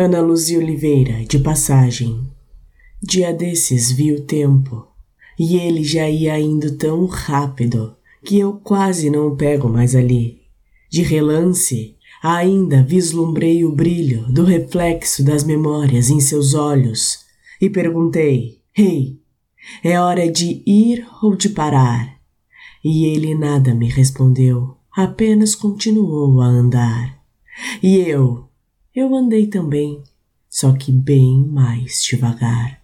Ana Luzia Oliveira, de passagem. Dia desses vi o tempo, e ele já ia indo tão rápido que eu quase não o pego mais ali. De relance, ainda vislumbrei o brilho do reflexo das memórias em seus olhos e perguntei: Ei, hey, é hora de ir ou de parar? E ele nada me respondeu, apenas continuou a andar. E eu, eu andei também, só que bem mais devagar.